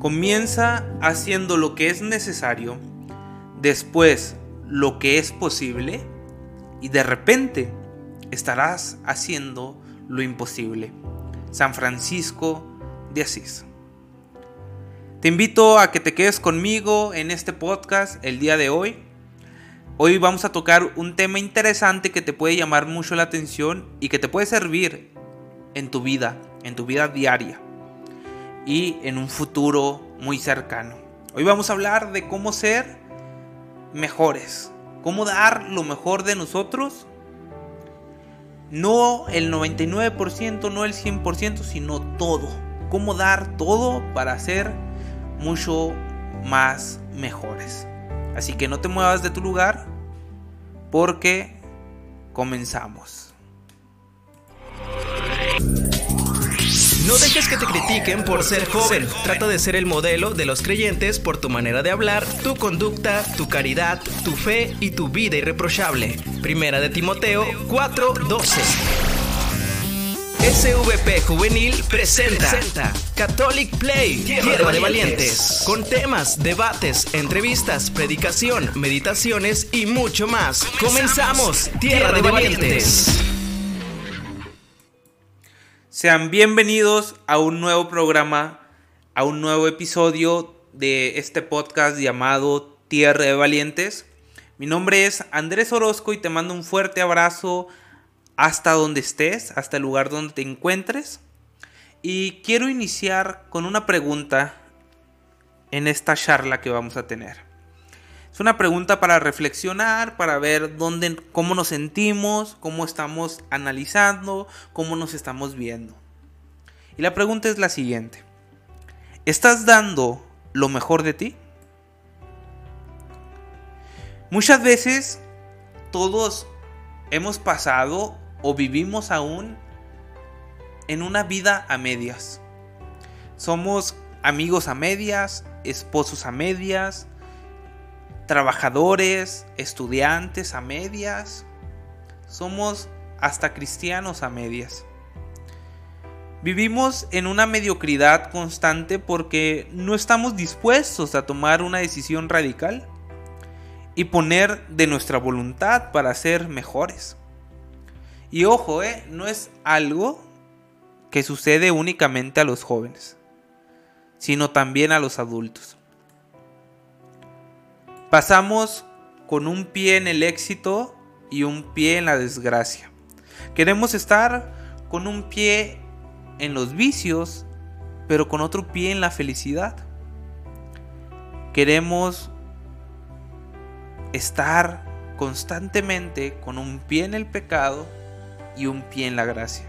Comienza haciendo lo que es necesario, después lo que es posible y de repente estarás haciendo lo imposible. San Francisco de Asís. Te invito a que te quedes conmigo en este podcast el día de hoy. Hoy vamos a tocar un tema interesante que te puede llamar mucho la atención y que te puede servir en tu vida, en tu vida diaria y en un futuro muy cercano. Hoy vamos a hablar de cómo ser mejores, cómo dar lo mejor de nosotros. No el 99%, no el 100%, sino todo. Cómo dar todo para ser mucho más mejores. Así que no te muevas de tu lugar porque comenzamos. No dejes que te critiquen por ser joven. Trata de ser el modelo de los creyentes por tu manera de hablar, tu conducta, tu caridad, tu fe y tu vida irreprochable. Primera de Timoteo 4:12. SVP Juvenil presenta Catholic Play, Tierra de Valientes, con temas, debates, entrevistas, predicación, meditaciones y mucho más. Comenzamos, Tierra de Valientes. Sean bienvenidos a un nuevo programa, a un nuevo episodio de este podcast llamado Tierra de Valientes. Mi nombre es Andrés Orozco y te mando un fuerte abrazo hasta donde estés, hasta el lugar donde te encuentres. Y quiero iniciar con una pregunta en esta charla que vamos a tener. Es una pregunta para reflexionar, para ver dónde, cómo nos sentimos, cómo estamos analizando, cómo nos estamos viendo. Y la pregunta es la siguiente. ¿Estás dando lo mejor de ti? Muchas veces todos hemos pasado o vivimos aún en una vida a medias. Somos amigos a medias, esposos a medias, trabajadores, estudiantes a medias. Somos hasta cristianos a medias. Vivimos en una mediocridad constante porque no estamos dispuestos a tomar una decisión radical y poner de nuestra voluntad para ser mejores. Y ojo, eh, no es algo que sucede únicamente a los jóvenes, sino también a los adultos. Pasamos con un pie en el éxito y un pie en la desgracia. Queremos estar con un pie en los vicios, pero con otro pie en la felicidad. Queremos estar constantemente con un pie en el pecado y un pie en la gracia.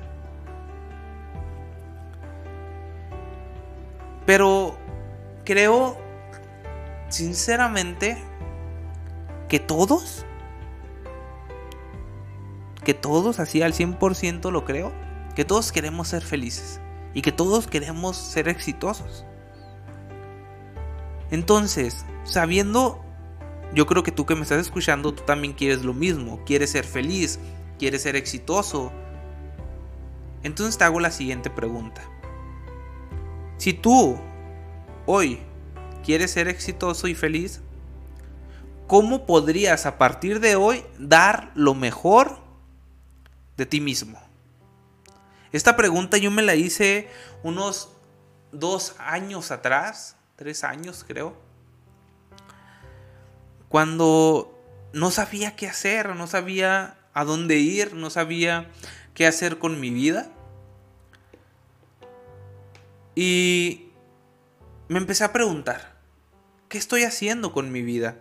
Pero creo sinceramente que todos, que todos, así al 100% lo creo, que todos queremos ser felices y que todos queremos ser exitosos. Entonces, sabiendo, yo creo que tú que me estás escuchando, tú también quieres lo mismo, quieres ser feliz, quieres ser exitoso. Entonces te hago la siguiente pregunta. Si tú hoy quieres ser exitoso y feliz, ¿cómo podrías a partir de hoy dar lo mejor de ti mismo? Esta pregunta yo me la hice unos dos años atrás, tres años creo, cuando no sabía qué hacer, no sabía a dónde ir, no sabía qué hacer con mi vida. Y me empecé a preguntar, ¿qué estoy haciendo con mi vida?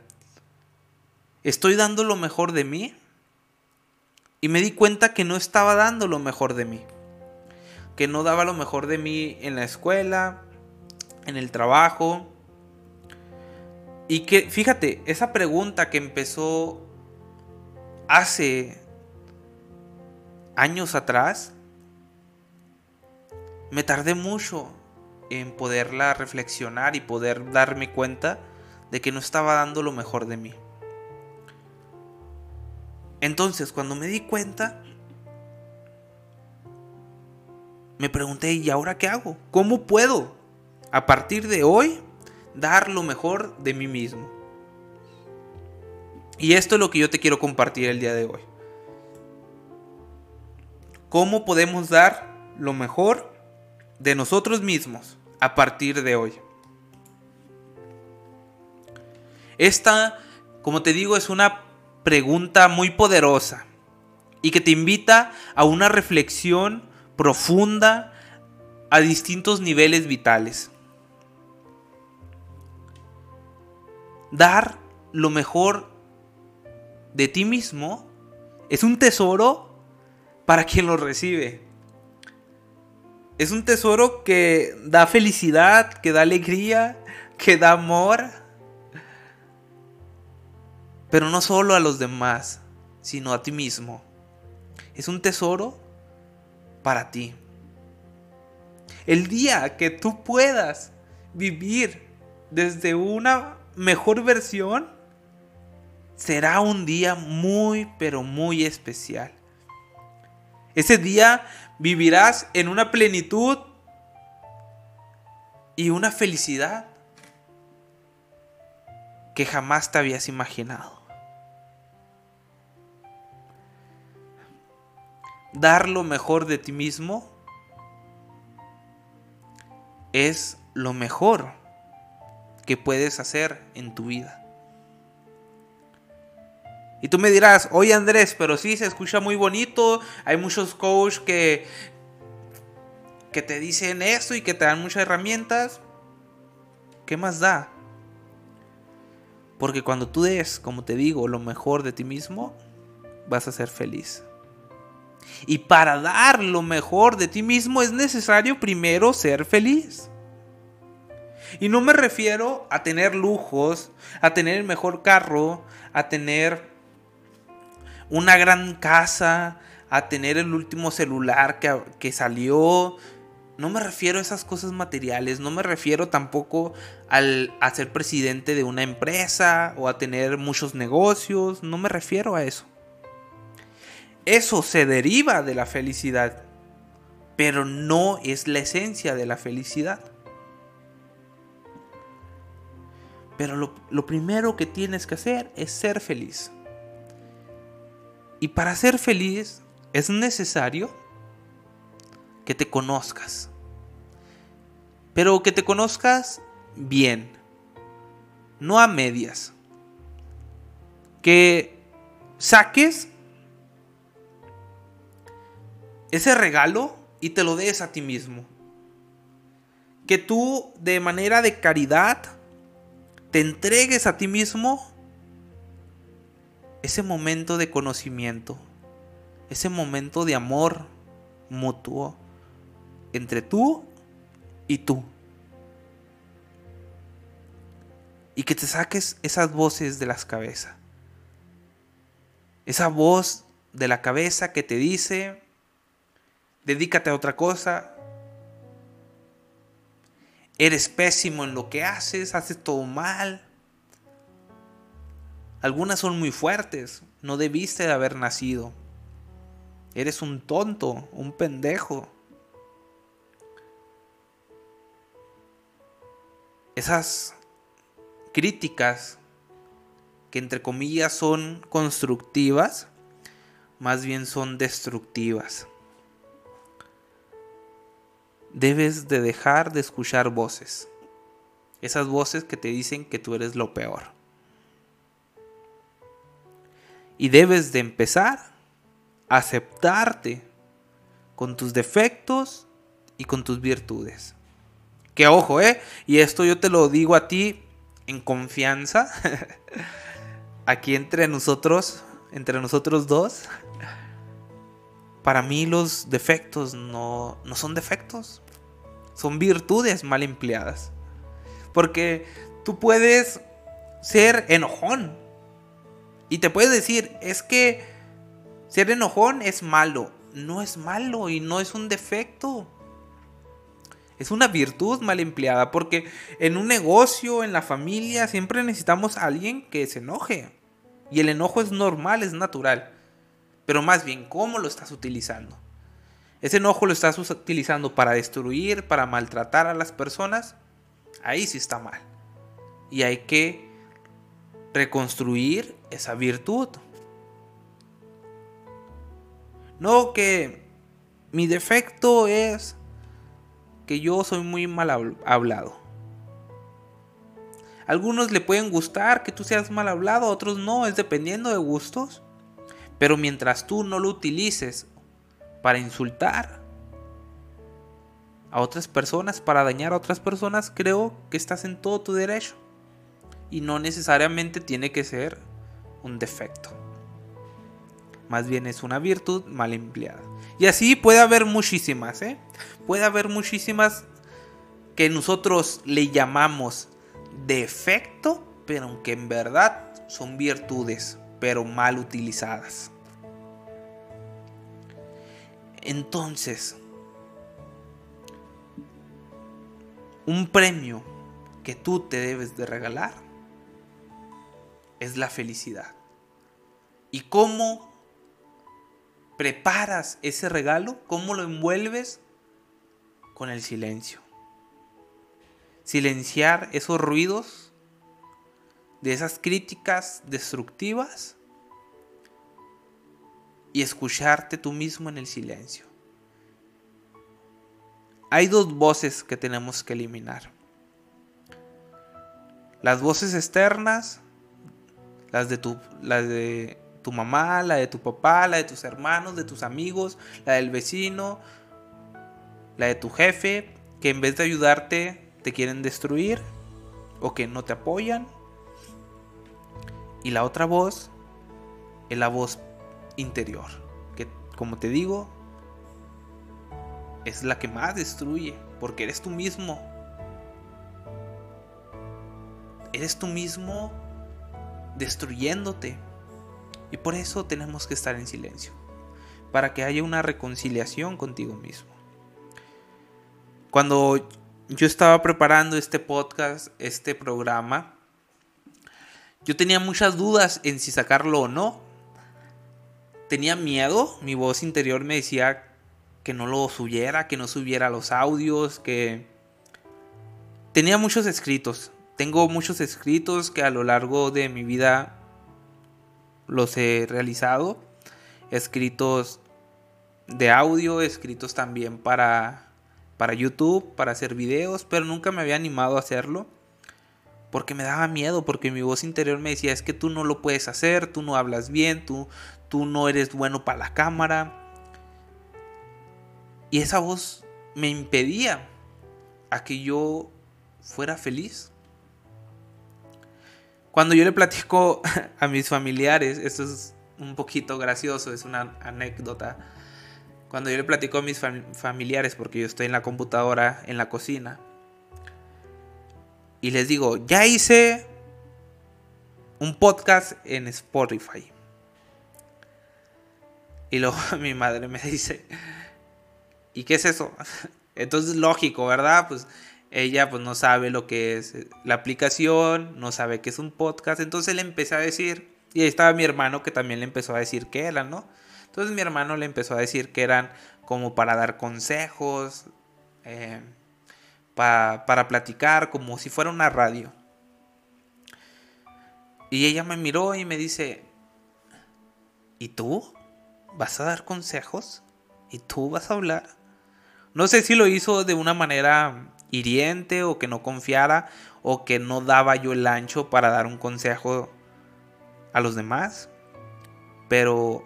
¿Estoy dando lo mejor de mí? Y me di cuenta que no estaba dando lo mejor de mí. Que no daba lo mejor de mí en la escuela, en el trabajo. Y que, fíjate, esa pregunta que empezó hace años atrás, me tardé mucho en poderla reflexionar y poder darme cuenta de que no estaba dando lo mejor de mí. Entonces, cuando me di cuenta, me pregunté, ¿y ahora qué hago? ¿Cómo puedo? a partir de hoy, dar lo mejor de mí mismo. Y esto es lo que yo te quiero compartir el día de hoy. ¿Cómo podemos dar lo mejor de nosotros mismos a partir de hoy? Esta, como te digo, es una pregunta muy poderosa y que te invita a una reflexión profunda a distintos niveles vitales. Dar lo mejor de ti mismo es un tesoro para quien lo recibe. Es un tesoro que da felicidad, que da alegría, que da amor. Pero no solo a los demás, sino a ti mismo. Es un tesoro para ti. El día que tú puedas vivir desde una mejor versión, será un día muy, pero muy especial. Ese día vivirás en una plenitud y una felicidad que jamás te habías imaginado. Dar lo mejor de ti mismo es lo mejor que puedes hacer en tu vida. Y tú me dirás, oye Andrés, pero sí se escucha muy bonito. Hay muchos coaches que, que te dicen esto y que te dan muchas herramientas. ¿Qué más da? Porque cuando tú des, como te digo, lo mejor de ti mismo, vas a ser feliz. Y para dar lo mejor de ti mismo es necesario primero ser feliz. Y no me refiero a tener lujos, a tener el mejor carro, a tener una gran casa, a tener el último celular que, salió. No me refiero a esas cosas materiales, no me refiero tampoco al, a ser presidente de una empresa o a tener muchos negocios, no me refiero a eso. Eso se deriva de la felicidad, pero no es la esencia de la felicidad. Pero lo, primero que tienes que hacer es ser feliz. Y para ser feliz es necesario que te conozcas. Pero que te conozcas bien, no a medias. Que saques ese regalo y te lo des a ti mismo. Que tú de manera de caridad te entregues a ti mismo ese momento de conocimiento, ese momento de amor mutuo entre tú y tú. Y que te saques esas voces de las cabezas. Esa voz de la cabeza que te dice, dedícate a otra cosa. Eres pésimo en lo que haces, haces todo mal. Algunas son muy fuertes. No debiste de haber nacido. Eres un tonto, un pendejo. Esas críticas que entre comillas son constructivas, más bien son destructivas. Debes de dejar de escuchar voces. Esas voces que te dicen que tú eres lo peor. Y debes de empezar a aceptarte con tus defectos y con tus virtudes. Que ojo, ¿eh? Y esto yo te lo digo a ti en confianza. Aquí entre nosotros, entre nosotros dos. Para mí los defectos no, no son defectos. Son virtudes mal empleadas. Porque tú puedes ser enojón. Y te puedes decir, es que ser enojón es malo. No es malo y no es un defecto. Es una virtud mal empleada porque en un negocio, en la familia, siempre necesitamos a alguien que se enoje. Y el enojo es normal, es natural. Pero más bien, ¿cómo lo estás utilizando? ¿Ese enojo lo estás utilizando para destruir, para maltratar a las personas? Ahí sí está mal. Y hay que reconstruir esa virtud. No que mi defecto es que yo soy muy mal hablado. Algunos le pueden gustar que tú seas mal hablado, otros no, es dependiendo de gustos. Pero mientras tú no lo utilices para insultar a otras personas, para dañar a otras personas, creo que estás en todo tu derecho. Y no necesariamente tiene que ser un defecto. Más bien es una virtud mal empleada. Y así puede haber muchísimas, ¿eh? Puede haber muchísimas que nosotros le llamamos defecto, pero aunque en verdad son virtudes, pero mal utilizadas. Entonces, un premio que tú te debes de regalar es la felicidad. ¿Y cómo preparas ese regalo? ¿Cómo lo envuelves? Con el silencio. Silenciar esos ruidos de esas críticas destructivas y escucharte tú mismo en el silencio. Hay dos voces que tenemos que eliminar. Las voces externas las de tu, de tu mamá, la de tu papá, la de tus hermanos, de tus amigos, la del vecino, la de tu jefe, que en vez de ayudarte te quieren destruir o que no te apoyan. Y la otra voz es la voz interior, que como te digo, es la que más destruye, porque eres tú mismo. Eres tú mismo destruyéndote. Y por eso tenemos que estar en silencio, para que haya una reconciliación contigo mismo. Cuando yo estaba preparando este podcast, este programa, yo tenía muchas dudas en si sacarlo o no. Tenía miedo, mi voz interior me decía que no lo subiera, que no subiera los audios, que tenía muchos escritos, tengo muchos escritos que a lo largo de mi vida los he realizado. Escritos de audio, escritos también para, para YouTube, para hacer videos, pero nunca me había animado a hacerlo. Porque me daba miedo, porque mi voz interior me decía, es que tú no lo puedes hacer, tú no hablas bien, tú, tú no eres bueno para la cámara. Y esa voz me impedía a que yo fuera feliz. Cuando yo le platico a mis familiares, esto es un poquito gracioso, es una anécdota. Cuando yo le platico a mis familiares, porque yo estoy en la computadora, en la cocina, y les digo, ya hice un podcast en Spotify. Y luego mi madre me dice, ¿y qué es eso? Entonces, lógico, ¿verdad? Pues ella pues no sabe lo que es eh, la aplicación, no sabe qué es un podcast, entonces le empecé a decir, y ahí estaba mi hermano que también le empezó a decir qué eran, ¿no? Entonces mi hermano le empezó a decir que eran como para dar consejos, eh, para platicar, como si fuera una radio. Y ella me miró y me dice, ¿y tú? ¿Vas a dar consejos? ¿Y tú vas a hablar? No sé si lo hizo de una manera hiriente o que no confiara o que no daba yo el ancho para dar un consejo a los demás. Pero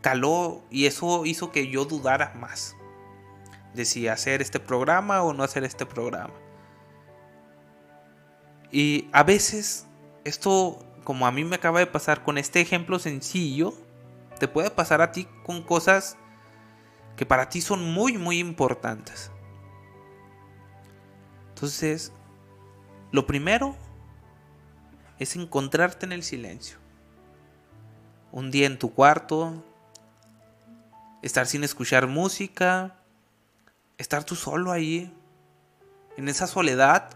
caló y eso hizo que yo dudara más de si hacer este programa o no hacer este programa. Y a veces esto, como a mí me acaba de pasar con este ejemplo sencillo, te puede pasar a ti con cosas que para ti son muy, muy importantes. Entonces, lo primero es encontrarte en el silencio. Un día en tu cuarto, estar sin escuchar música, estar tú solo ahí, en esa soledad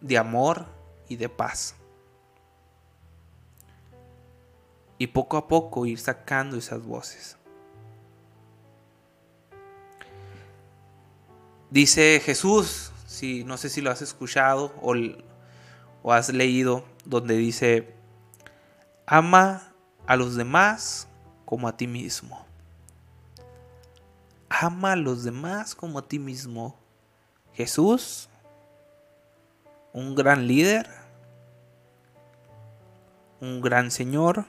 de amor y de paz. Y poco a poco ir sacando esas voces. Dice Jesús, si no sé si lo has escuchado o, o has leído, donde dice, ama a los demás como a ti mismo. Ama a los demás como a ti mismo. Jesús, un gran líder, un gran Señor,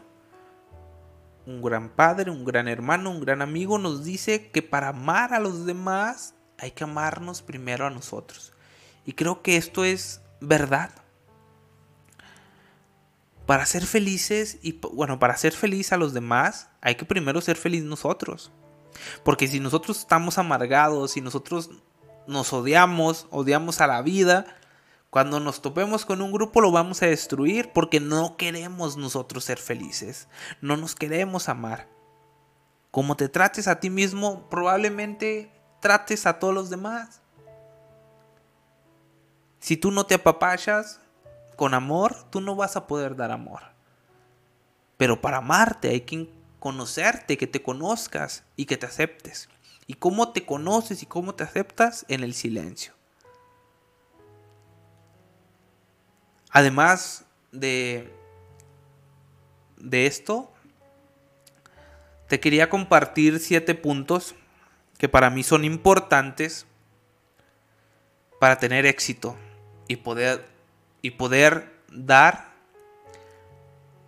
un gran padre, un gran hermano, un gran amigo, nos dice que para amar a los demás hay que amarnos primero a nosotros. Y creo que esto es verdad. Para ser felices y bueno, para ser feliz a los demás, hay que primero ser feliz nosotros. Porque si nosotros estamos amargados, si nosotros nos odiamos, odiamos a la vida, cuando nos topemos con un grupo lo vamos a destruir porque no queremos nosotros ser felices, no nos queremos amar. Como te trates a ti mismo, probablemente trates a todos los demás. Si tú no te apapachas con amor, tú no vas a poder dar amor. Pero para amarte hay que conocerte, que te conozcas y que te aceptes. ¿Y cómo te conoces y cómo te aceptas? En el silencio. Además de, de esto, te quería compartir siete puntos que para mí son importantes para tener éxito y poder, y poder dar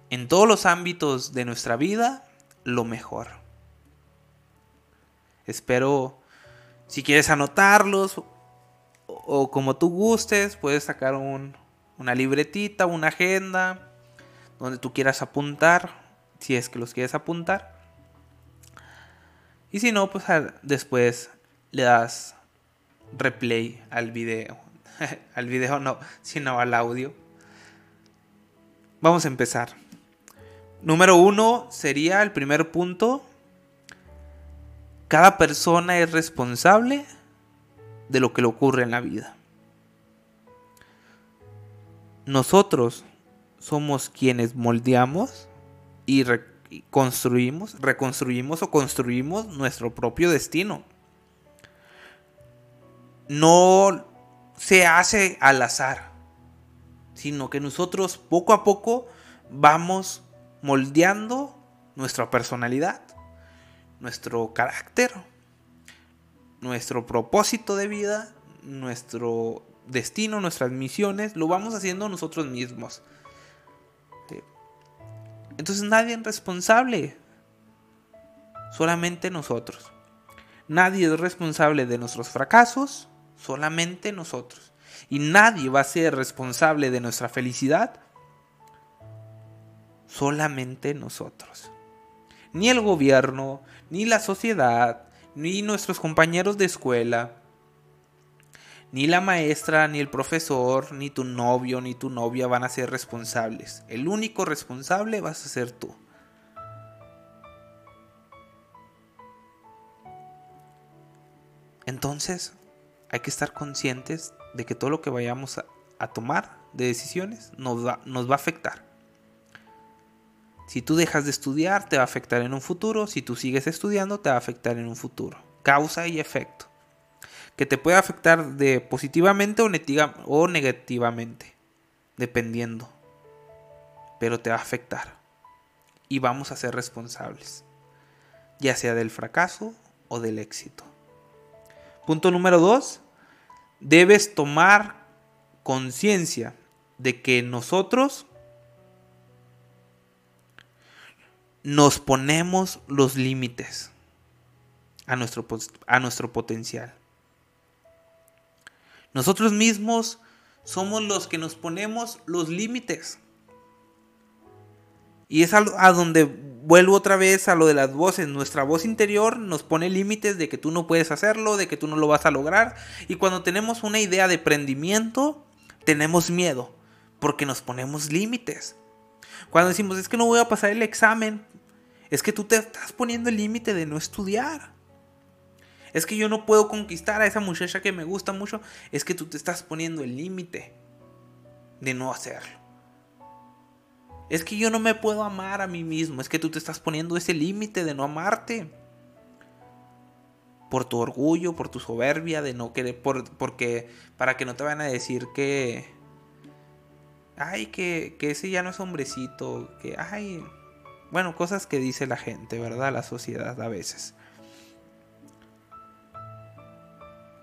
en todos los ámbitos de nuestra vida lo mejor. Espero, si quieres anotarlos o, como tú gustes, puedes sacar una libretita, una agenda, donde tú quieras apuntar, si es que los quieres apuntar. Y si no, pues después le das replay al video. al video no, sino al audio. Vamos a empezar. Número uno sería el primer punto. Cada persona es responsable de lo que le ocurre en la vida. Nosotros somos quienes moldeamos y construimos, reconstruimos o construimos nuestro propio destino. No se hace al azar, sino que nosotros poco a poco vamos moldeando nuestra personalidad, nuestro carácter, nuestro propósito de vida, nuestro destino, nuestras misiones, lo vamos haciendo nosotros mismos. Entonces nadie es responsable. Solamente nosotros. Nadie es responsable de nuestros fracasos. Solamente nosotros. Y nadie va a ser responsable de nuestra felicidad. Solamente nosotros. Ni el gobierno, ni la sociedad, ni nuestros compañeros de escuela, ni la maestra, ni el profesor, ni tu novio, ni tu novia van a ser responsables. El único responsable vas a ser tú. Entonces, hay que estar conscientes de que todo lo que vayamos a, tomar de decisiones nos va, a afectar. Si tú dejas de estudiar, te va a afectar en un futuro. Si tú sigues estudiando, te va a afectar en un futuro. Causa y efecto que te puede afectar de positivamente o, negativamente, dependiendo. Pero te va a afectar. Y vamos a ser responsables, ya sea del fracaso o del éxito. Punto número dos, debes tomar conciencia de que nosotros nos ponemos los límites a nuestro, a nuestro potencial. Nosotros mismos somos los que nos ponemos los límites. Y es a, donde vuelvo otra vez a lo de las voces. Nuestra voz interior nos pone límites de que tú no puedes hacerlo, de que tú no lo vas a lograr. Y cuando tenemos una idea de emprendimiento, tenemos miedo, porque nos ponemos límites. Cuando decimos, es que no voy a pasar el examen, es que tú te estás poniendo el límite de no estudiar. Es que yo no puedo conquistar a esa muchacha que me gusta mucho. Es que tú te estás poniendo el límite de no hacerlo. Es que yo no me puedo amar a mí mismo. Es que tú te estás poniendo ese límite de no amarte. por tu orgullo, por tu soberbia, de no querer, por, porque para que no te van a decir que, ay, que, que ese ya no es hombrecito, que, ay, bueno, cosas que dice la gente, ¿verdad? La sociedad a veces.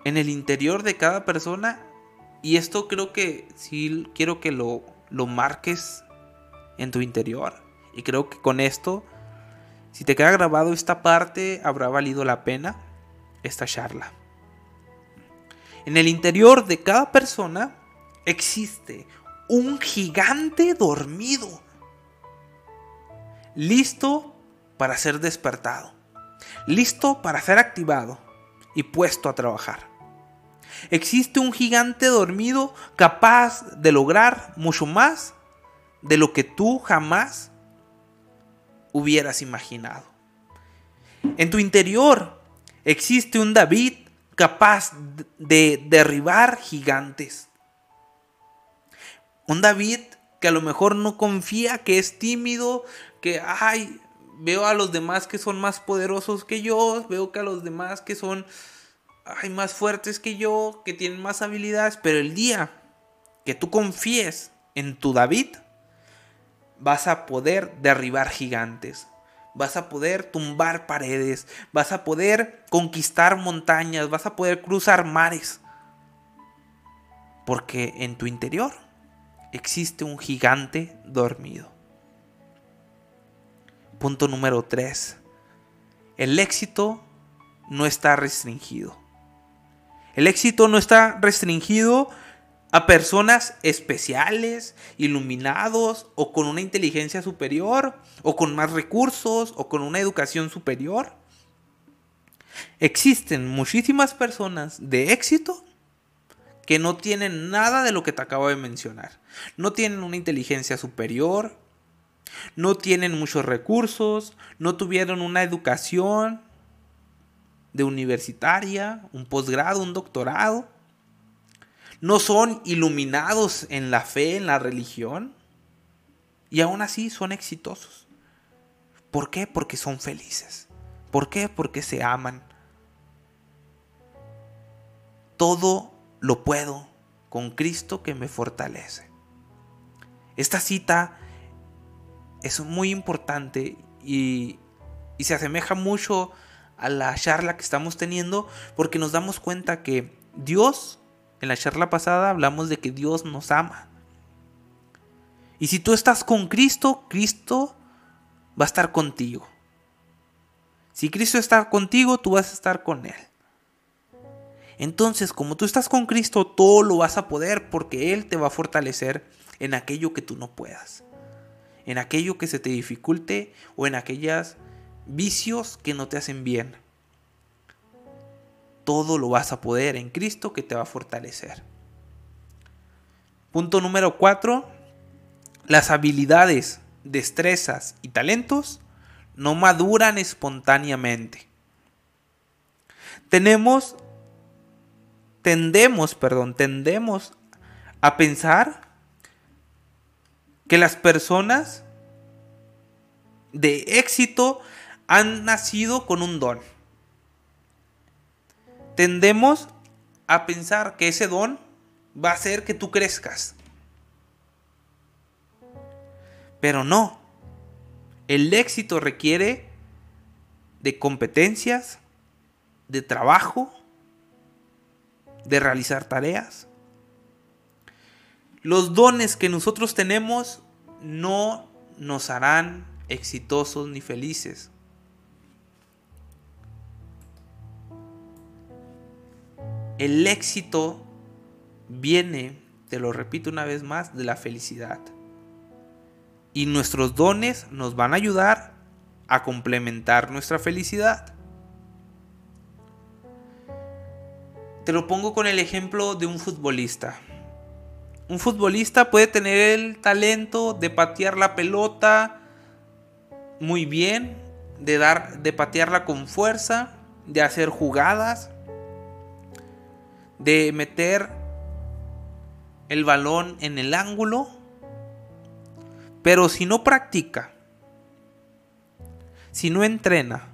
En el interior de cada persona, y esto creo que sí quiero que lo, lo marques en tu interior. Y creo que con esto, si te queda grabado esta parte, habrá valido la pena esta charla. En el interior de cada persona existe un gigante dormido, listo para ser despertado, listo para ser activado y puesto a trabajar. Existe un gigante dormido capaz de lograr mucho más de lo que tú jamás hubieras imaginado. En tu interior Existe un David capaz de derribar gigantes. Un David que a lo mejor no confía, que es tímido, que, ay, veo a los demás que son más poderosos que yo, veo que a los demás que son, ay, más fuertes que yo, que tienen más habilidades, pero el día que tú confíes en tu David, vas a poder derribar gigantes vas a poder tumbar paredes, vas a poder conquistar montañas, vas a poder cruzar mares. Porque en tu interior existe un gigante dormido. Punto número 3. El éxito no está restringido. El éxito no está restringido a personas especiales, iluminados o con una inteligencia superior o con más recursos o con una educación superior. Existen muchísimas personas de éxito que no tienen nada de lo que te acabo de mencionar. No tienen una inteligencia superior, no tienen muchos recursos, no tuvieron una educación de universitaria, un posgrado, un doctorado no son iluminados en la fe, en la religión, y aún así son exitosos. ¿Por qué? Porque son felices. ¿Por qué? Porque se aman. Todo lo puedo con Cristo que me fortalece. Esta cita es muy importante y, y, se asemeja mucho a la charla que estamos teniendo porque nos damos cuenta que Dios en la charla pasada hablamos de que Dios nos ama. Y si tú estás con Cristo, Cristo va a estar contigo. Si Cristo está contigo, tú vas a estar con Él. Entonces, como tú estás con Cristo, todo lo vas a poder porque Él te va a fortalecer en aquello que tú no puedas. En aquello que se te dificulte o en aquellos vicios que no te hacen bien todo lo vas a poder en Cristo que te va a fortalecer. Punto número 4. Las habilidades, destrezas y talentos no maduran espontáneamente. Tenemos, tendemos, perdón, tendemos a pensar que las personas de éxito han nacido con un don tendemos a pensar que ese don va a hacer que tú crezcas. Pero no. El éxito requiere de competencias, de trabajo, de realizar tareas. Los dones que nosotros tenemos no nos harán exitosos ni felices. El éxito viene, te lo repito una vez más, de la felicidad. Y nuestros dones nos van a ayudar a complementar nuestra felicidad. Te lo pongo con el ejemplo de un futbolista. Un futbolista puede tener el talento de patear la pelota muy bien, de dar de patearla con fuerza, de hacer jugadas, de meter el balón en el ángulo, pero si no practica, si no entrena,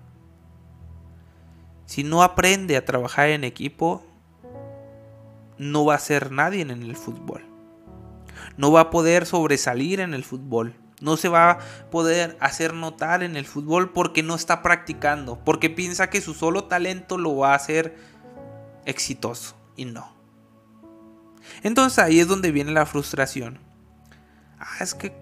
Si no aprende a trabajar en equipo, no va a ser nadie en el fútbol. No va a poder sobresalir en el fútbol. No se va a poder hacer notar en el fútbol porque no está practicando, porque piensa que su solo talento lo va a hacer exitoso y no. Entonces ahí es donde viene la frustración. Ah, es que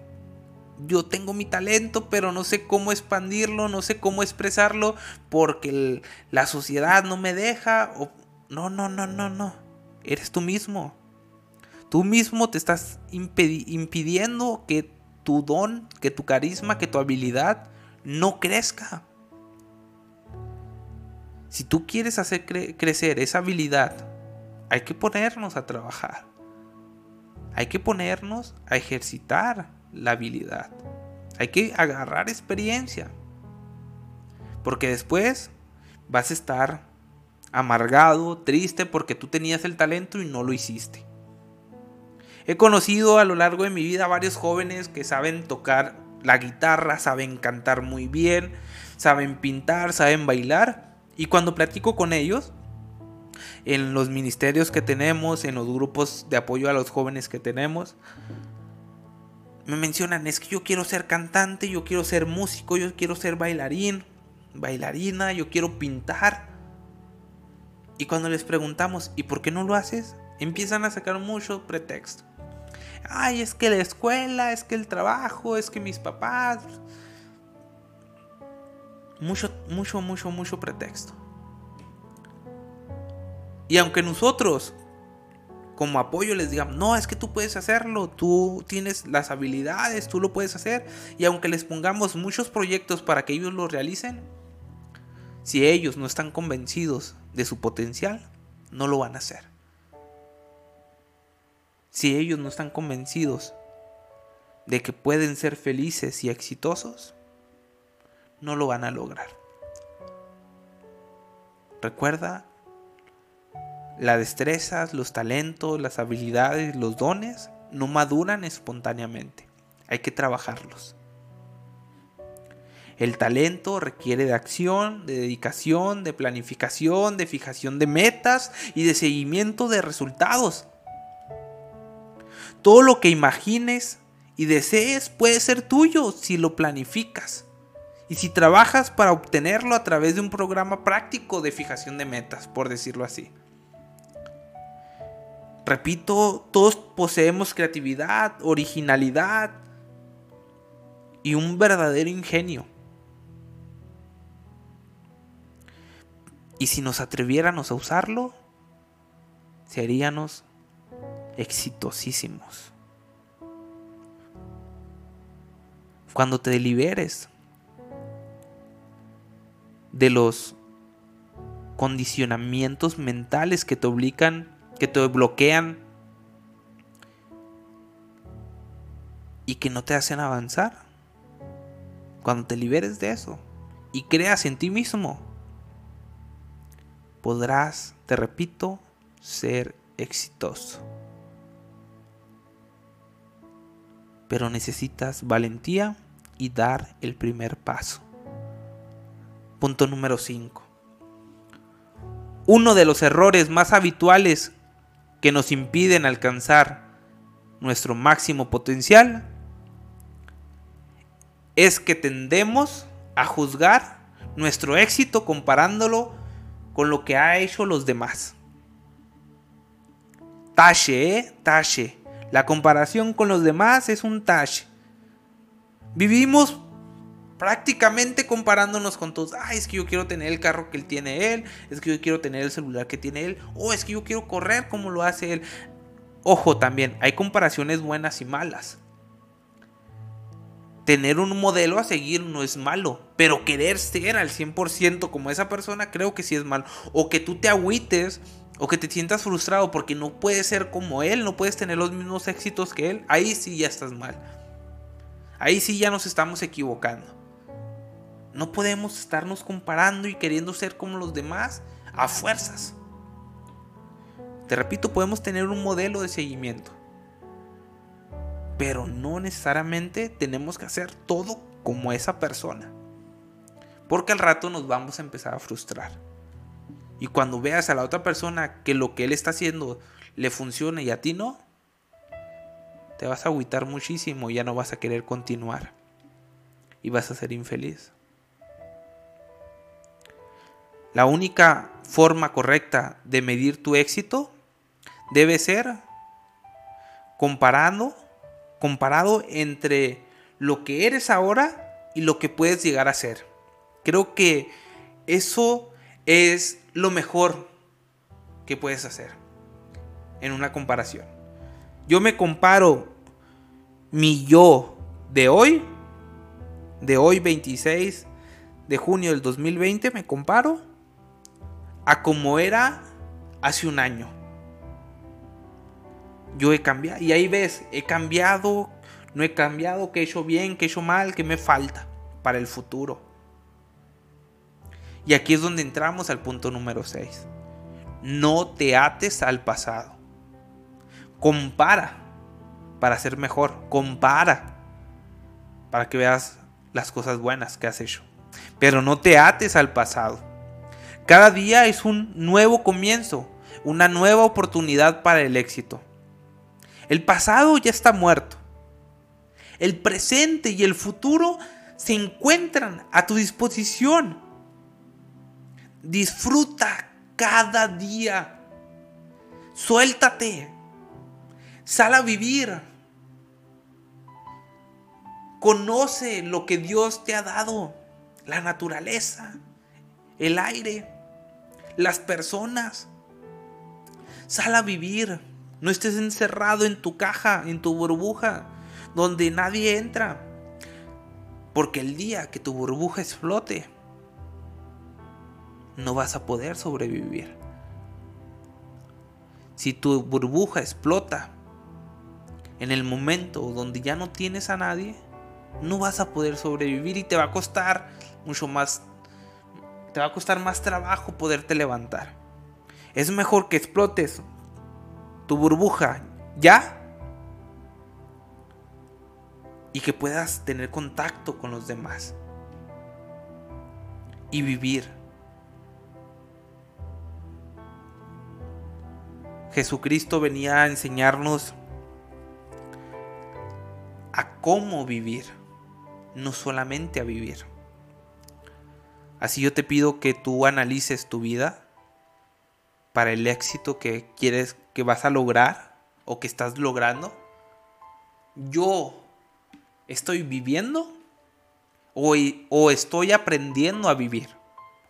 yo tengo mi talento, pero no sé cómo expandirlo, no sé cómo expresarlo porque la sociedad no me deja. O... No, no, no, no, no. Eres tú mismo. Tú mismo te estás impidiendo que tu don, que tu carisma, que tu habilidad no crezca. Si tú quieres hacer crecer esa habilidad, hay que ponernos a trabajar. Hay que ponernos a ejercitar la habilidad. Hay que agarrar experiencia. Porque después vas a estar amargado, triste porque tú tenías el talento y no lo hiciste. He conocido a lo largo de mi vida varios jóvenes que saben tocar la guitarra, saben cantar muy bien, saben pintar, saben bailar. Y cuando platico con ellos, en los ministerios que tenemos, en los grupos de apoyo a los jóvenes que tenemos, me mencionan, es que yo quiero ser cantante, yo quiero ser músico, yo quiero ser bailarín, bailarina, yo quiero pintar. Y cuando les preguntamos, ¿y por qué no lo haces? Empiezan a sacar mucho pretexto ay, es que la escuela, es que el trabajo, es que mis papás. Mucho, mucho, mucho, mucho pretexto. Y aunque nosotros, como apoyo, les digamos, no, es que tú puedes hacerlo, tú tienes las habilidades, tú lo puedes hacer. Y aunque les pongamos muchos proyectos para que ellos lo realicen, si ellos no están convencidos de su potencial, no lo van a hacer si ellos no están convencidos de que pueden ser felices y exitosos, no lo van a lograr. Recuerda, las destrezas, los talentos, las habilidades, los dones no maduran espontáneamente. Hay que trabajarlos. El talento requiere de acción, de dedicación, de planificación, de fijación de metas y de seguimiento de resultados. Todo lo que imagines y desees puede ser tuyo si lo planificas. Y si trabajas para obtenerlo a través de un programa práctico de fijación de metas, por decirlo así. Repito, todos poseemos creatividad, originalidad y un verdadero ingenio. Y si nos atreviéramos a usarlo, seríamos exitosísimos. Cuando te liberes de los condicionamientos mentales que te obligan, que te bloquean y que no te hacen avanzar. Cuando te liberes de eso y creas en ti mismo, podrás, te repito, ser exitoso. pero necesitas valentía y dar el primer paso. Punto número 5. Uno de los errores más habituales que nos impiden alcanzar nuestro máximo potencial es que tendemos a juzgar nuestro éxito comparándolo con lo que ha hecho los demás. Tache, ¿eh? Tache. La comparación con los demás es un tash. Vivimos prácticamente comparándonos con todos. Ay, es que yo quiero tener el carro que él tiene él. Es que yo quiero tener el celular que tiene él. O es que yo quiero correr como lo hace él. Ojo también, hay comparaciones buenas y malas. Tener un modelo a seguir no es malo, pero querer ser al 100% como esa persona creo que sí es malo. O que tú te agüites o que te sientas frustrado porque no puedes ser como él, no puedes tener los mismos éxitos que él, ahí sí ya estás mal. Ahí sí ya nos estamos equivocando. No podemos estarnos comparando y queriendo ser como los demás a fuerzas. Te repito, podemos tener un modelo de seguimiento. Pero no necesariamente tenemos que hacer todo como esa persona. Porque al rato nos vamos a empezar a frustrar. Y cuando veas a la otra persona que lo que él está haciendo le funciona y a ti no, te vas a agüitar muchísimo y ya no vas a querer continuar. Y vas a ser infeliz. La única forma correcta de medir tu éxito debe ser comparando, comparado entre lo que eres ahora y lo que puedes llegar a ser. Creo que eso es lo mejor que puedes hacer en una comparación. Yo me comparo mi yo de hoy, de hoy 26 de junio del 2020, me comparo a como era hace un año. Yo he cambiado, y ahí ves, he cambiado, no he cambiado, que he hecho bien, que he hecho mal, que me falta para el futuro. Y aquí es donde entramos al punto número 6. No te ates al pasado. Compara para ser mejor. Compara para que veas las cosas buenas que has hecho. Pero no te ates al pasado. Cada día es un nuevo comienzo, una nueva oportunidad para el éxito. El pasado ya está muerto. El presente y el futuro se encuentran a tu disposición. Disfruta cada día. Suéltate. Sal a vivir. Conoce lo que Dios te ha dado. La naturaleza, el aire, las personas. Sal a vivir. No estés encerrado en tu caja, en tu burbuja, donde nadie entra. Porque el día que tu burbuja explote, no vas a poder sobrevivir. Si tu burbuja explota, en el momento donde ya no tienes a nadie, no vas a poder sobrevivir y te va a costar mucho más, te va a costar más trabajo poderte levantar. Es mejor que explotes tu burbuja ya y que puedas tener contacto con los demás y vivir. Jesucristo venía a enseñarnos a cómo vivir, no solamente a vivir. Así yo te pido que tú analices tu vida para el éxito que quieres que vas a lograr o que estás logrando. Yo estoy viviendo o, o estoy aprendiendo a vivir.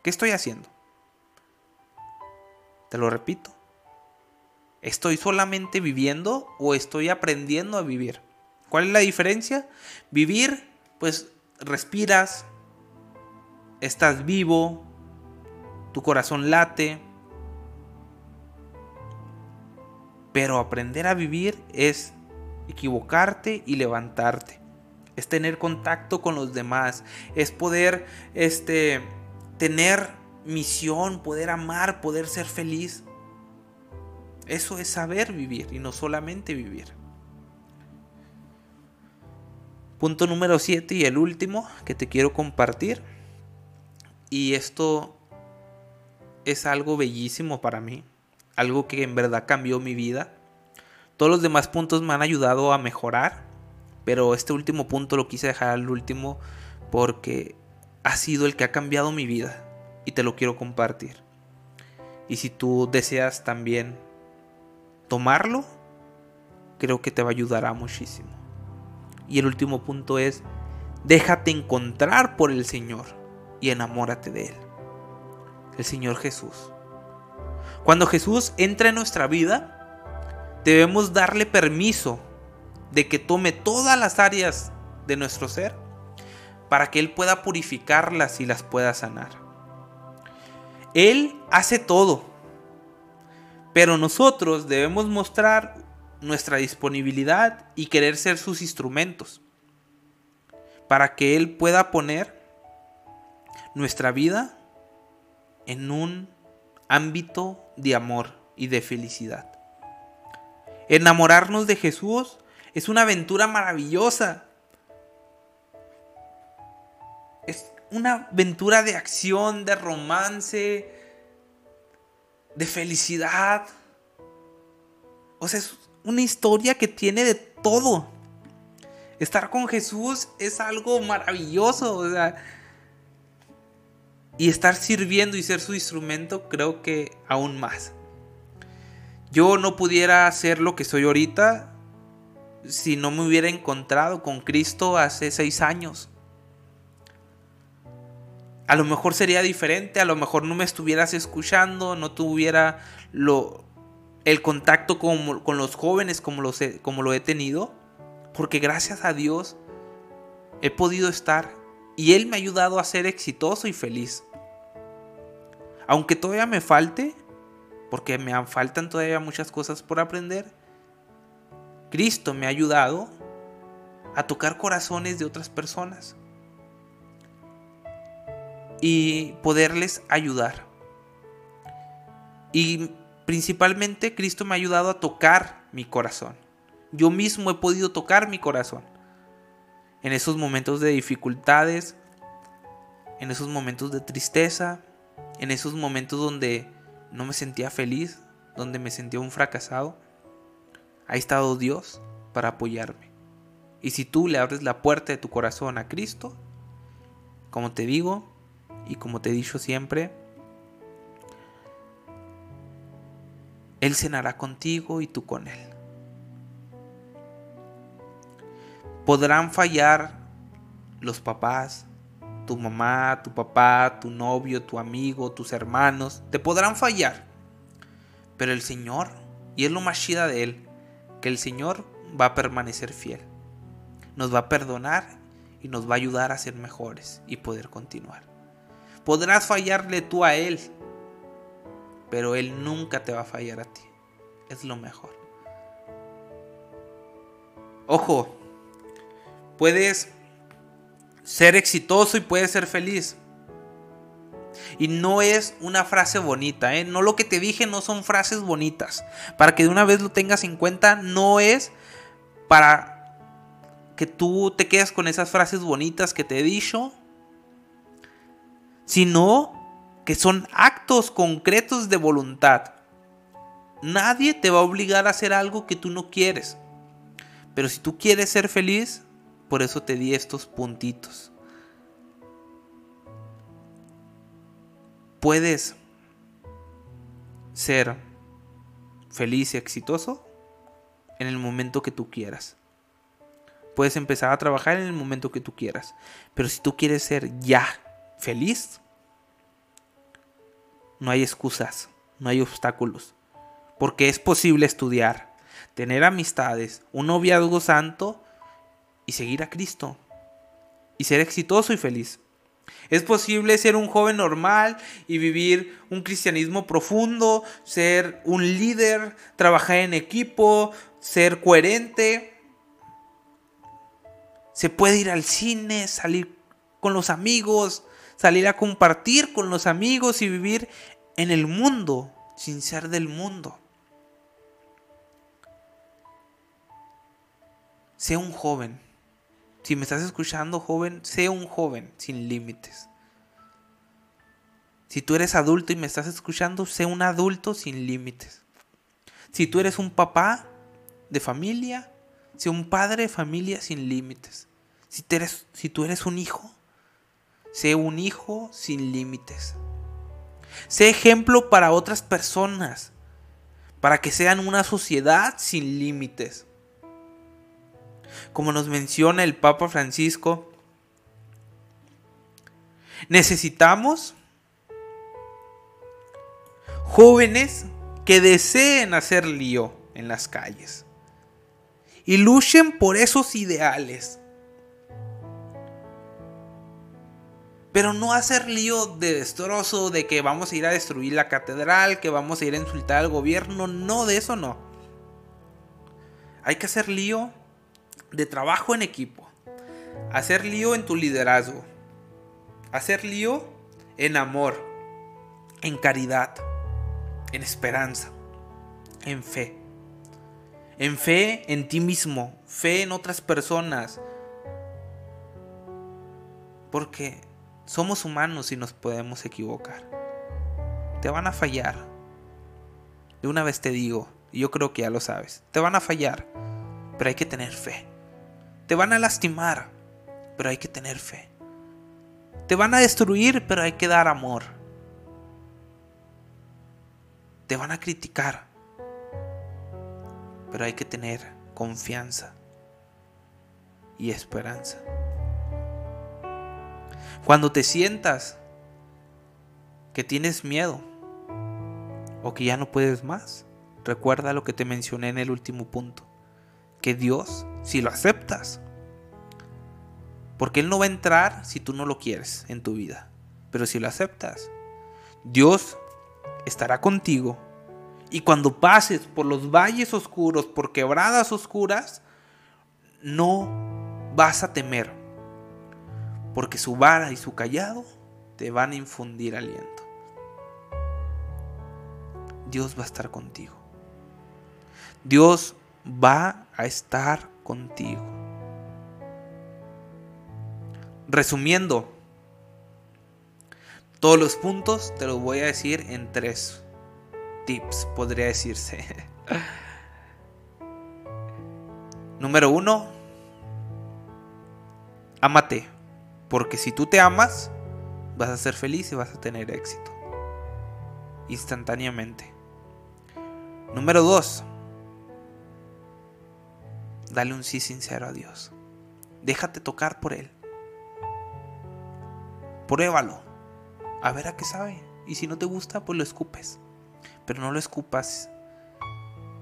¿Qué estoy haciendo? Te lo repito. ¿Estoy solamente viviendo o estoy aprendiendo a vivir? ¿Cuál es la diferencia? Vivir, pues respiras, estás vivo, tu corazón late. Pero aprender a vivir es equivocarte y levantarte. Es tener contacto con los demás, es poder este tener misión, poder amar, poder ser feliz. Eso es saber vivir y no solamente vivir. Punto número 7 y el último que te quiero compartir. Y esto es algo bellísimo para mí. Algo que en verdad cambió mi vida. Todos los demás puntos me han ayudado a mejorar. Pero este último punto lo quise dejar al último porque ha sido el que ha cambiado mi vida. Y te lo quiero compartir. Y si tú deseas también tomarlo, creo que te va a ayudar muchísimo. Y el último punto es, déjate encontrar por el Señor y enamórate de Él. El Señor Jesús. Cuando Jesús entra en nuestra vida, debemos darle permiso de que tome todas las áreas de nuestro ser para que Él pueda purificarlas y las pueda sanar. Él hace todo, pero nosotros debemos mostrar nuestra disponibilidad y querer ser sus instrumentos para que Él pueda poner nuestra vida en un ámbito de amor y de felicidad. Enamorarnos de Jesús es una aventura maravillosa. Es una aventura de acción, de romance, de felicidad. O sea, es una historia que tiene de todo. Estar con Jesús es algo maravilloso. O sea, y estar sirviendo y ser su instrumento, creo que aún más. Yo no pudiera ser lo que soy ahorita si no me hubiera encontrado con Cristo hace seis años. A lo mejor sería diferente, a lo mejor no me estuvieras escuchando, no tuviera lo, el contacto con, con los jóvenes como, lo como lo he tenido, porque gracias a Dios he podido estar y Él me ha ayudado a ser exitoso y feliz. Aunque todavía me falte, porque me faltan todavía muchas cosas por aprender, Cristo me ha ayudado a tocar corazones de otras personas y poderles ayudar. Y principalmente Cristo me ha ayudado a tocar mi corazón. Yo mismo he podido tocar mi corazón. En esos momentos de dificultades, en esos momentos de tristeza, en esos momentos donde no me sentía feliz, donde me sentía un fracasado, ha estado Dios para apoyarme. Y si tú le abres la puerta de tu corazón a Cristo, como te digo y como te he dicho siempre, Él cenará contigo y tú con Él. Podrán fallar los papás, tu mamá, tu papá, tu novio, tu amigo, tus hermanos, te podrán fallar. Pero el Señor, y es lo más chida de Él, que el Señor va a permanecer fiel. Nos va a perdonar y nos va a ayudar a ser mejores y poder continuar. Podrás fallarle tú a Él, pero Él nunca te va a fallar a ti. Es lo mejor. Ojo, puedes ser exitoso y puedes ser feliz. Y no es una frase bonita, ¿eh? No lo que te dije no son frases bonitas. Para que de una vez lo tengas en cuenta, no es para que tú te quedes con esas frases bonitas que te he dicho, sino que son actos concretos de voluntad. Nadie te va a obligar a hacer algo que tú no quieres. Pero si tú quieres ser feliz, por eso te di estos puntitos. Puedes ser feliz y exitoso en el momento que tú quieras. Puedes empezar a trabajar en el momento que tú quieras. Pero si tú quieres ser ya feliz, no hay excusas, no hay obstáculos. Porque es posible estudiar, tener amistades, un noviazgo santo y seguir a Cristo y ser exitoso y feliz. Es posible ser un joven normal y vivir un cristianismo profundo, ser un líder, trabajar en equipo, ser coherente. Se puede ir al cine, salir con los amigos, salir a compartir con los amigos y vivir en el mundo sin ser del mundo. Sea un joven si me estás escuchando, joven, sé un joven sin límites. Si tú eres adulto y me estás escuchando, sé un adulto sin límites. Si tú eres un papá de familia, sé un padre de familia sin límites. Si, tú eres un hijo, sé un hijo sin límites. Sé ejemplo para otras personas, para que sean una sociedad sin límites como nos menciona el Papa Francisco, necesitamos jóvenes que deseen hacer lío en las calles y luchen por esos ideales. Pero no hacer lío de destrozo, de que vamos a ir a destruir la catedral, que vamos a ir a insultar al gobierno. No, de eso no. Hay que hacer lío de trabajo en equipo, hacer lío en tu liderazgo, hacer lío en amor, en caridad, en esperanza, en fe. En fe en ti mismo, fe en otras personas. Porque somos humanos y nos podemos equivocar. Te van a fallar. de una vez te digo, y yo creo que ya lo sabes, te van a fallar, pero hay que tener fe. Te van a lastimar, pero hay que tener fe. Te van a destruir, pero hay que dar amor. Te van a criticar, pero hay que tener confianza y esperanza. Cuando te sientas que tienes miedo o que ya no puedes más, recuerda lo que te mencioné en el último punto, que Dios, si lo aceptas, porque Él no va a entrar si tú no lo quieres en tu vida, pero si lo aceptas, Dios estará contigo y cuando pases por los valles oscuros, por quebradas oscuras, no vas a temer, porque su vara y su callado te van a infundir aliento. Dios va a estar contigo. Dios va a estar contigo. Resumiendo, todos los puntos te los voy a decir en tres tips, podría decirse. Número uno, ámate, porque si tú te amas, vas a ser feliz y vas a tener éxito. Instantáneamente. Número dos, dale un sí sincero a Dios. Déjate tocar por Él. Pruébalo. A ver a qué sabe. Y si no te gusta, pues lo escupes. Pero no lo escupas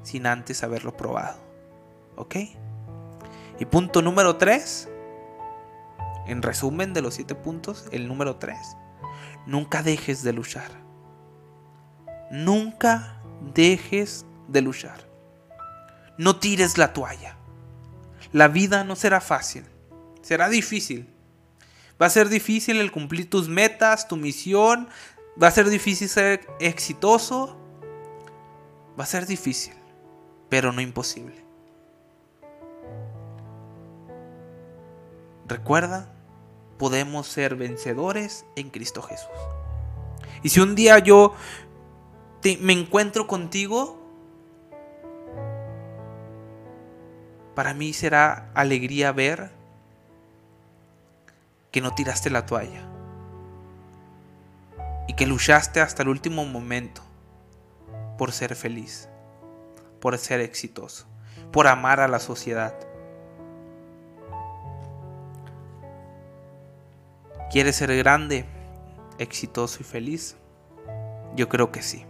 sin antes haberlo probado. ¿Ok? Y punto número 3. En resumen de los 7 puntos, el número 3. Nunca dejes de luchar. Nunca dejes de luchar. No tires la toalla. La vida no será fácil. Será difícil. Va a ser difícil el cumplir tus metas, tu misión. Va a ser difícil ser exitoso. Va a ser difícil, pero no imposible. Recuerda, podemos ser vencedores en Cristo Jesús. Y si un día yo me encuentro contigo, para mí será alegría ver que no tiraste la toalla y que luchaste hasta el último momento por ser feliz, por ser exitoso, por amar a la sociedad. ¿Quieres ser grande, exitoso y feliz? Yo creo que sí.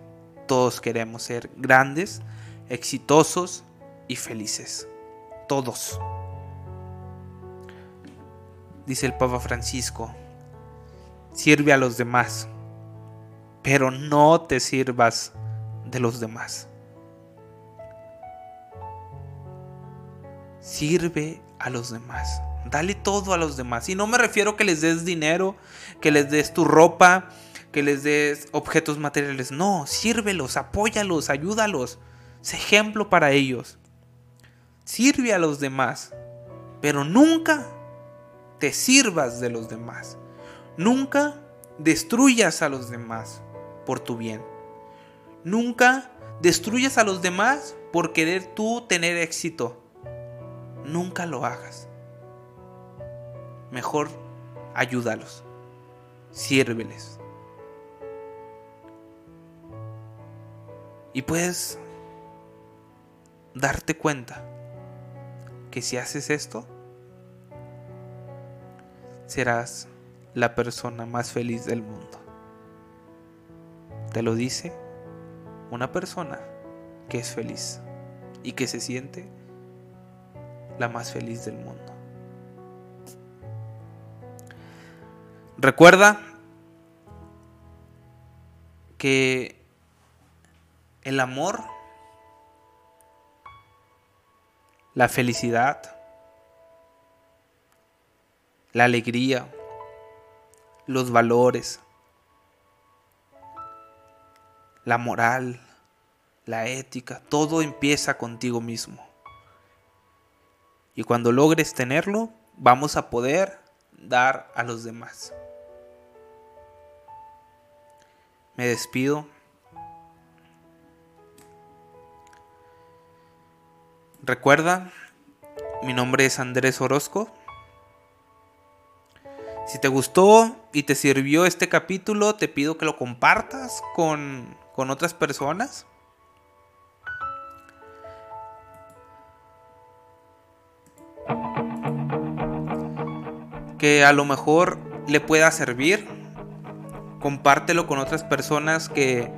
Todos queremos ser grandes, exitosos y felices. Todos. Dice el Papa Francisco, sirve a los demás, pero no te sirvas de los demás. Sirve a los demás. Dale todo a los demás. Y no me refiero que les des dinero, que les des tu ropa, que les des objetos materiales. No, sírvelos, apóyalos, ayúdalos. Sé ejemplo para ellos. Sirve a los demás. Pero nunca te sirvas de los demás. Nunca destruyas a los demás por tu bien. Nunca destruyas a los demás por querer tú tener éxito. Nunca lo hagas. Mejor ayúdalos. Sírveles. Y puedes darte cuenta que si haces esto, serás la persona más feliz del mundo. Te lo dice una persona que es feliz y que se siente la más feliz del mundo. Recuerda que el amor, la felicidad, la alegría, los valores, la moral, la ética, todo empieza contigo mismo. Y cuando logres tenerlo, vamos a poder dar a los demás. Me despido Recuerda, mi nombre es Andrés Orozco. Si te gustó y te sirvió este capítulo, te pido que lo compartas con, con otras personas. Que a lo mejor le pueda servir. Compártelo con otras personas que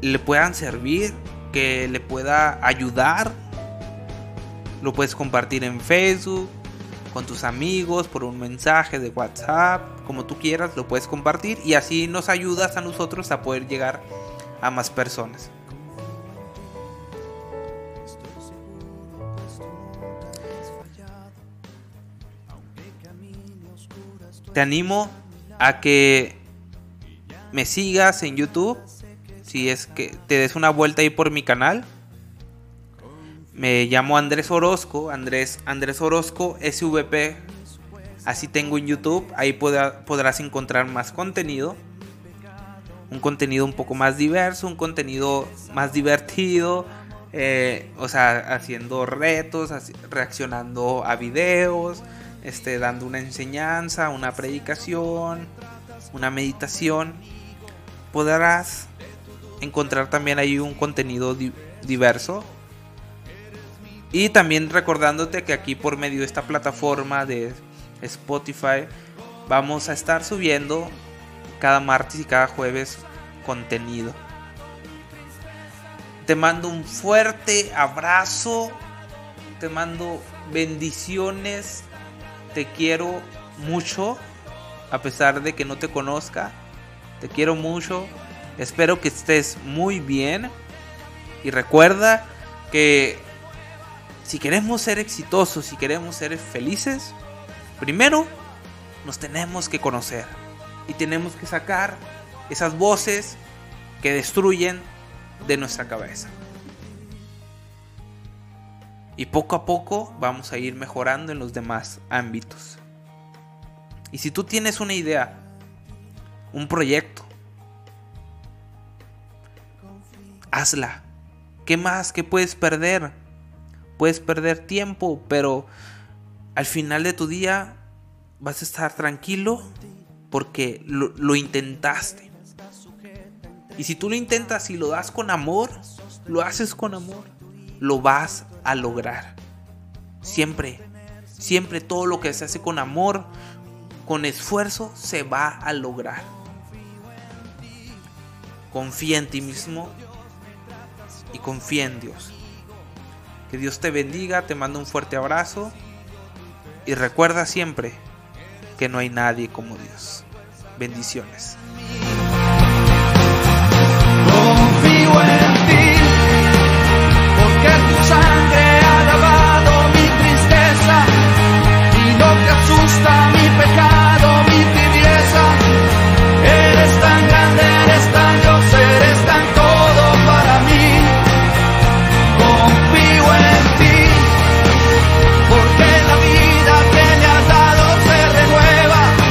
le puedan servir, que le pueda ayudar. Lo puedes compartir en Facebook, con tus amigos, por un mensaje de WhatsApp, como tú quieras, lo puedes compartir y así nos ayudas a nosotros a poder llegar a más personas. Te animo a que me sigas en YouTube, si es que te des una vuelta ahí por mi canal me llamo Andrés Orozco, Andrés, Andrés Orozco SVP. Así tengo en YouTube, ahí podrás encontrar más contenido. Un contenido un poco más diverso, un contenido más divertido. Eh, o sea, haciendo retos, reaccionando a videos, este, dando una enseñanza, una predicación, una meditación. Podrás encontrar también ahí un contenido diverso y también recordándote que aquí por medio de esta plataforma de Spotify vamos a estar subiendo cada martes y cada jueves contenido. Te mando un fuerte abrazo. Te mando bendiciones. Te quiero mucho. A pesar de que no te conozca. Te quiero mucho. Espero que estés muy bien. Y recuerda que si queremos ser exitosos, si queremos ser felices, primero nos tenemos que conocer y tenemos que sacar esas voces que destruyen de nuestra cabeza. Y poco a poco vamos a ir mejorando en los demás ámbitos. Y si tú tienes una idea, un proyecto, hazla. ¿Qué más que puedes perder? puedes perder tiempo, pero al final de tu día vas a estar tranquilo porque lo, intentaste. Y si tú lo intentas y lo das con amor, lo haces con amor, lo vas a lograr. Siempre, siempre todo lo que se hace con amor, con esfuerzo, se va a lograr. Confía en ti mismo y confía en Dios. Que Dios te bendiga, te mando un fuerte abrazo y recuerda siempre que no hay nadie como Dios. Bendiciones.